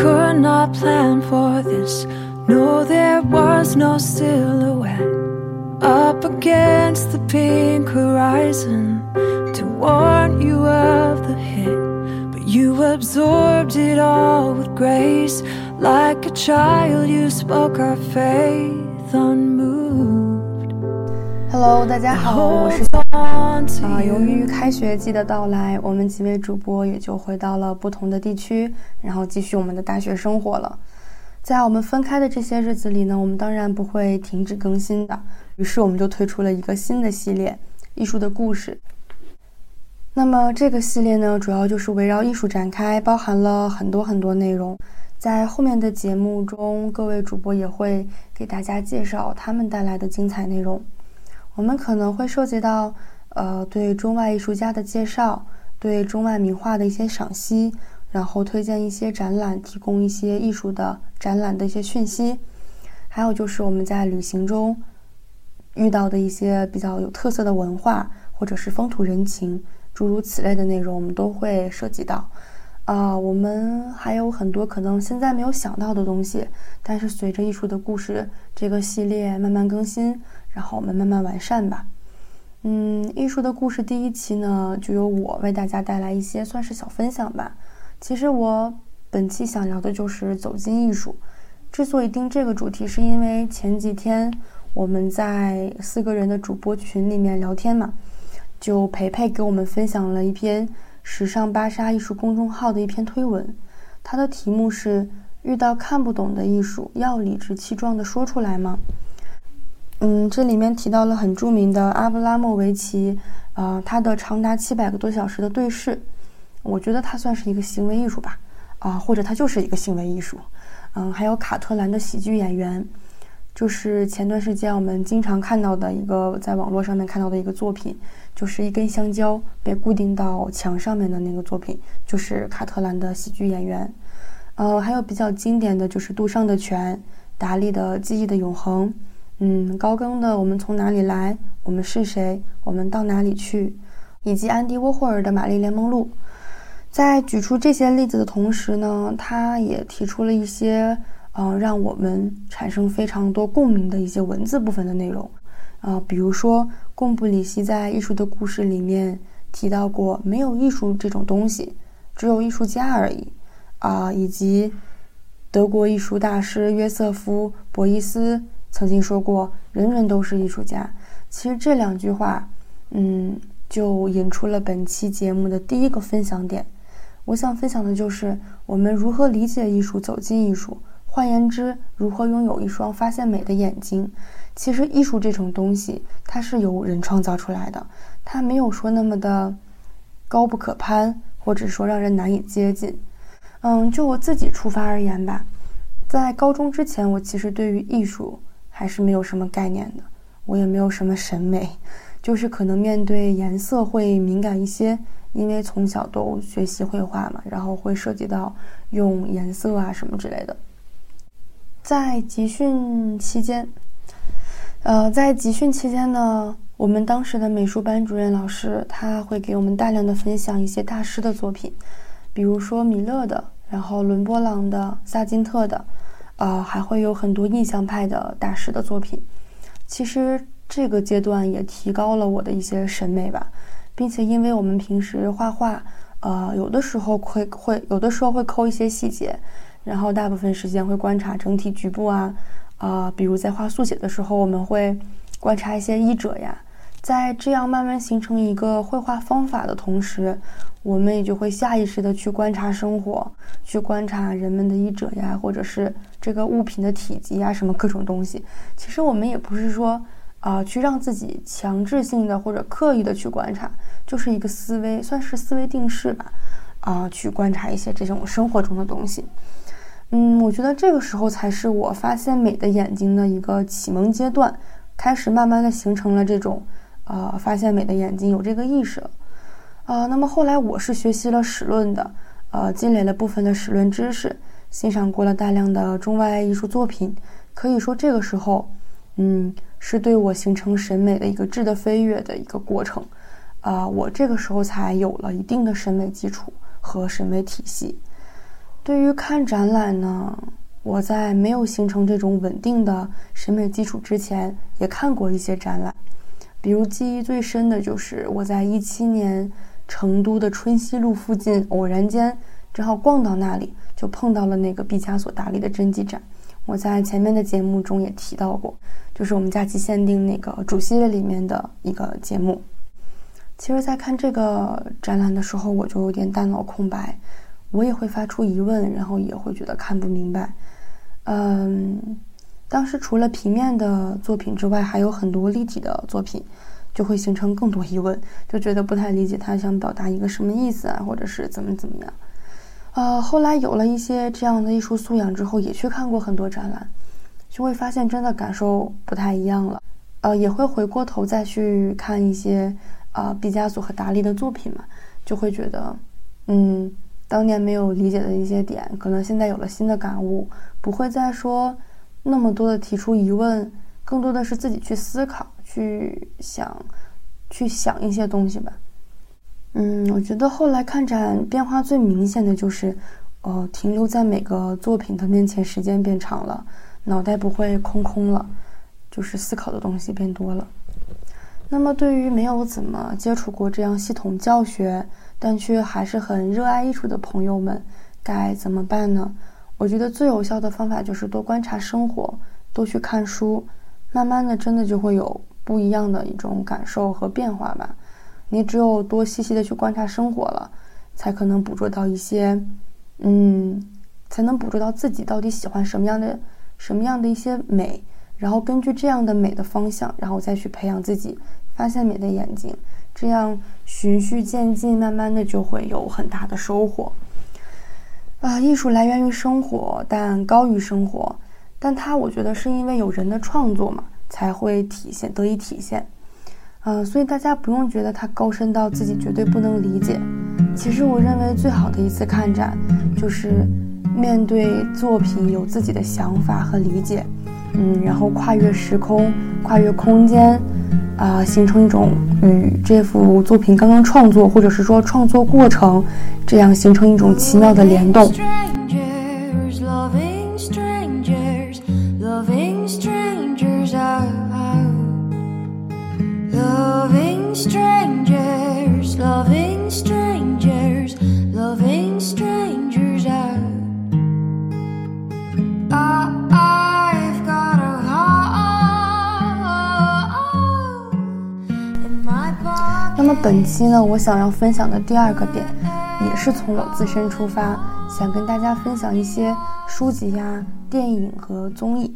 could not plan for this. No, there was no silhouette up against the pink horizon to warn you of the hit. But you absorbed it all with grace. Like a child, you spoke our faith unmoved. Hello，大家好，我是 啊，由于开学季的到来，我们几位主播也就回到了不同的地区，然后继续我们的大学生活了。在我们分开的这些日子里呢，我们当然不会停止更新的。于是我们就推出了一个新的系列——艺术的故事。那么这个系列呢，主要就是围绕艺术展开，包含了很多很多内容。在后面的节目中，各位主播也会给大家介绍他们带来的精彩内容。我们可能会涉及到，呃，对中外艺术家的介绍，对中外名画的一些赏析，然后推荐一些展览，提供一些艺术的展览的一些讯息，还有就是我们在旅行中遇到的一些比较有特色的文化，或者是风土人情，诸如此类的内容，我们都会涉及到。啊、我们还有很多可能现在没有想到的东西，但是随着艺术的故事这个系列慢慢更新，然后我们慢慢完善吧。嗯，艺术的故事第一期呢，就由我为大家带来一些算是小分享吧。其实我本期想聊的就是走进艺术。之所以定这个主题，是因为前几天我们在四个人的主播群里面聊天嘛，就培培给我们分享了一篇时尚芭莎艺术公众号的一篇推文，它的题目是“遇到看不懂的艺术，要理直气壮地说出来吗？”嗯，这里面提到了很著名的阿布拉莫维奇，呃，他的长达七百个多小时的对视，我觉得他算是一个行为艺术吧，啊、或者他就是一个行为艺术。嗯，还有卡特兰的喜剧演员，就是前段时间我们经常看到的一个在网络上面看到的一个作品，就是一根香蕉被固定到墙上面的那个作品，就是卡特兰的喜剧演员。呃，还有比较经典的就是杜尚的泉、达利的记忆的永恒，嗯，高更的我们从哪里来，我们是谁，我们到哪里去，以及安迪沃霍尔的玛丽莲梦露。在举出这些例子的同时呢，他也提出了一些，呃，让我们产生非常多共鸣的一些文字部分的内容，啊、比如说贡布里希在《艺术的故事》里面提到过，没有艺术这种东西，只有艺术家而已，啊、以及德国艺术大师约瑟夫·博伊斯曾经说过，人人都是艺术家。其实这两句话，嗯，就引出了本期节目的第一个分享点。我想分享的就是我们如何理解艺术，走进艺术。换言之，如何拥有一双发现美的眼睛。其实，艺术这种东西，它是由人创造出来的，它没有说那么的高不可攀，或者说让人难以接近。嗯，就我自己出发而言吧，在高中之前，我其实对于艺术还是没有什么概念的，我也没有什么审美，就是可能面对颜色会敏感一些。因为从小都学习绘画嘛，然后会涉及到用颜色啊什么之类的。在集训期间，呃，在集训期间呢，我们当时的美术班主任老师他会给我们大量的分享一些大师的作品，比如说米勒的，然后伦勃朗的、萨金特的，呃，还会有很多印象派的大师的作品。其实这个阶段也提高了我的一些审美吧。并且，因为我们平时画画，呃，有的时候会会有的时候会抠一些细节，然后大部分时间会观察整体局部啊，啊、比如在画速写的时候，我们会观察一些衣褶呀，在这样慢慢形成一个绘画方法的同时，我们也就会下意识的去观察生活，去观察人们的衣褶呀，或者是这个物品的体积呀，什么各种东西。其实我们也不是说。啊、去让自己强制性的或者刻意的去观察，就是一个思维，算是思维定式吧。啊、去观察一些这种生活中的东西。嗯，我觉得这个时候才是我发现美的眼睛的一个启蒙阶段，开始慢慢的形成了这种，呃，发现美的眼睛有这个意识了。啊、那么后来我是学习了史论的，呃，积累了部分的史论知识，欣赏过了大量的中外艺术作品，可以说这个时候，嗯。是对我形成审美的一个质的飞跃的一个过程，啊、我这个时候才有了一定的审美基础和审美体系。对于看展览呢，我在没有形成这种稳定的审美基础之前，也看过一些展览。比如记忆最深的就是我在一七年成都的春熙路附近，偶然间正好逛到那里，就碰到了那个毕加索达利的真迹展。我在前面的节目中也提到过，就是我们假期限定那个主系列里面的一个节目。其实，在看这个展览的时候，我就有点大脑空白，我也会发出疑问，然后也会觉得看不明白。嗯，当时除了平面的作品之外，还有很多立体的作品，就会形成更多疑问，就觉得不太理解他想表达一个什么意思啊，或者是怎么怎么样。呃，后来有了一些这样的艺术素养之后，也去看过很多展览，就会发现真的感受不太一样了。呃，也会回过头再去看一些啊毕加索和达利的作品嘛，就会觉得，嗯，当年没有理解的一些点，可能现在有了新的感悟，不会再说那么多的提出疑问，更多的是自己去思考、去想、去想一些东西吧。嗯，我觉得后来看展变化最明显的就是，呃，停留在每个作品的面前时间变长了，脑袋不会空空了，就是思考的东西变多了。那么，对于没有怎么接触过这样系统教学，但却还是很热爱艺术的朋友们，该怎么办呢？我觉得最有效的方法就是多观察生活，多去看书，慢慢的，真的就会有不一样的一种感受和变化吧。你只有多细细的去观察生活了，才可能捕捉到一些，嗯，才能捕捉到自己到底喜欢什么样的、什么样的一些美，然后根据这样的美的方向，然后再去培养自己发现美的眼睛，这样循序渐进，慢慢的就会有很大的收获。啊，艺术来源于生活，但高于生活，但它我觉得是因为有人的创作嘛，才会体现得以体现。呃，所以大家不用觉得它高深到自己绝对不能理解。其实我认为最好的一次看展，就是面对作品有自己的想法和理解，嗯，然后跨越时空、跨越空间，啊，形成一种与这幅作品刚刚创作或者是说创作过程，这样形成一种奇妙的联动。那么本期呢，我想要分享的第二个点，也是从我自身出发，想跟大家分享一些书籍呀、电影和综艺。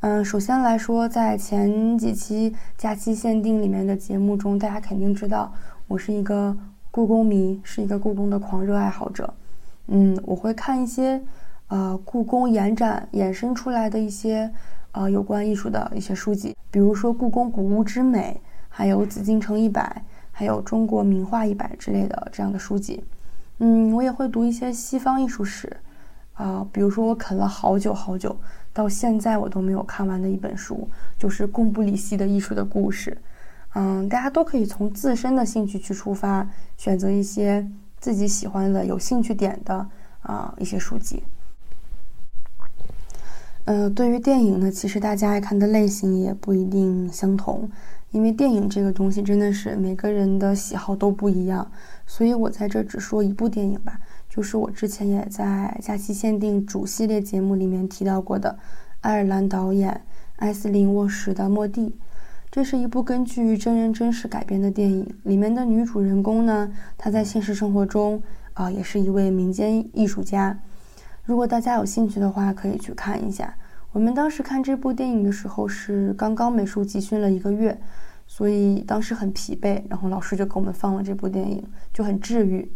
嗯，首先来说，在前几期假期限定里面的节目中，大家肯定知道我是一个故宫迷，是一个故宫的狂热爱好者。嗯，我会看一些呃故宫延展衍生出来的一些呃有关艺术的一些书籍，比如说《故宫古物之美》，还有《紫禁城一百》。还有中国名画一百之类的这样的书籍，嗯，我也会读一些西方艺术史，啊，比如说我啃了好久好久，到现在我都没有看完的一本书，就是贡布里希的艺术的故事，嗯，大家都可以从自身的兴趣去出发，选择一些自己喜欢的、有兴趣点的啊一些书籍。呃，对于电影呢，其实大家爱看的类型也不一定相同。因为电影这个东西真的是每个人的喜好都不一样，所以我在这只说一部电影吧，就是我之前也在假期限定主系列节目里面提到过的爱尔兰导演艾斯林沃什的《莫蒂》。这是一部根据真人真事改编的电影，里面的女主人公呢，她在现实生活中啊也是一位民间艺术家。如果大家有兴趣的话，可以去看一下。我们当时看这部电影的时候是刚刚美术集训了一个月。所以当时很疲惫，然后老师就给我们放了这部电影，就很治愈。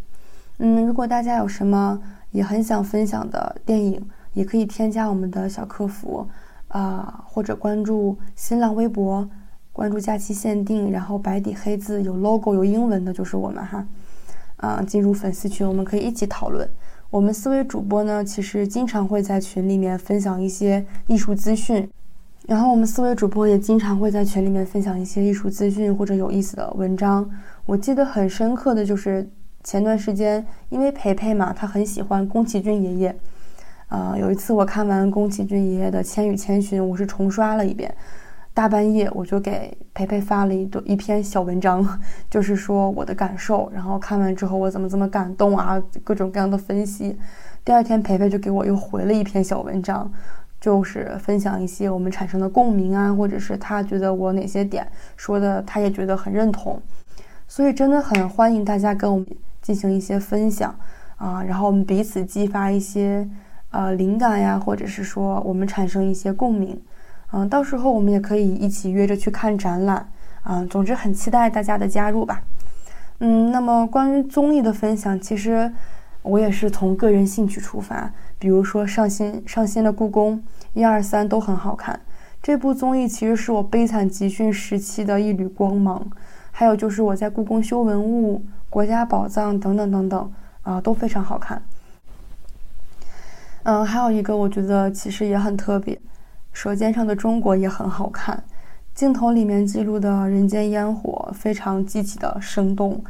嗯，如果大家有什么也很想分享的电影，也可以添加我们的小客服，啊，或者关注新浪微博，关注假期限定，然后白底黑字有 logo 有英文的，就是我们哈，啊，进入粉丝群，我们可以一起讨论。我们四位主播呢，其实经常会在群里面分享一些艺术资讯。然后我们四位主播也经常会在群里面分享一些艺术资讯或者有意思的文章。我记得很深刻的就是前段时间因为培培嘛，他很喜欢宫崎骏爷爷，啊，有一次我看完宫崎骏爷爷的《千与千寻》，我是重刷了一遍。大半夜我就给培培发了一段一篇小文章，就是说我的感受，然后看完之后我怎么怎么感动啊，各种各样的分析。第二天培培就给我又回了一篇小文章，就是分享一些我们产生的共鸣啊，或者是他觉得我哪些点说的他也觉得很认同，所以真的很欢迎大家跟我们进行一些分享啊，然后我们彼此激发一些呃灵感呀，或者是说我们产生一些共鸣。嗯，到时候我们也可以一起约着去看展览，啊，总之很期待大家的加入吧。嗯，那么关于综艺的分享，其实我也是从个人兴趣出发，比如说上新上新的故宫一二三都很好看，这部综艺其实是我悲惨集训时期的一缕光芒，还有就是我在故宫修文物、国家宝藏等等等等啊都非常好看。嗯，还有一个我觉得其实也很特别。《舌尖上的中国》也很好看，镜头里面记录的人间烟火非常积极的生动，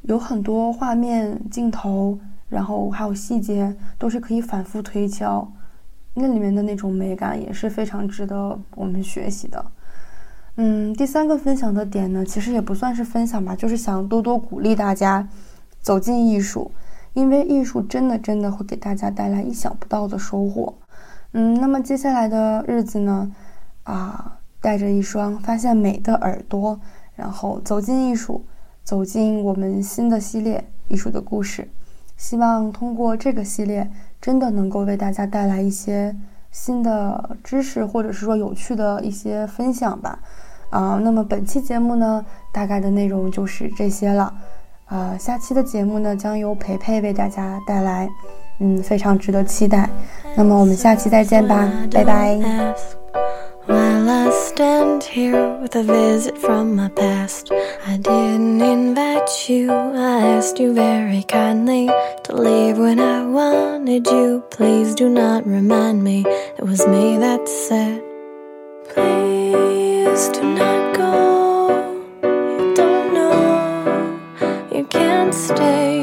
有很多画面镜头，然后还有细节都是可以反复推敲，那里面的那种美感也是非常值得我们学习的。嗯，第三个分享的点呢，其实也不算是分享吧，就是想多多鼓励大家走进艺术，因为艺术真的真的会给大家带来意想不到的收获。嗯，那么接下来的日子呢，啊，带着一双发现美的耳朵，然后走进艺术，走进我们新的系列艺术的故事。希望通过这个系列，真的能够为大家带来一些新的知识，或者是说有趣的一些分享吧。啊，那么本期节目呢，大概的内容就是这些了。啊，下期的节目呢，将由培培为大家带来。嗯，非常值得期待。那么我们下期再见吧，拜拜。While I stand here with a visit from my past, I didn't invite you. I asked you very kindly to leave when I wanted you. Please do not remind me it was me that said, Please do not go. You don't know, you can't stay.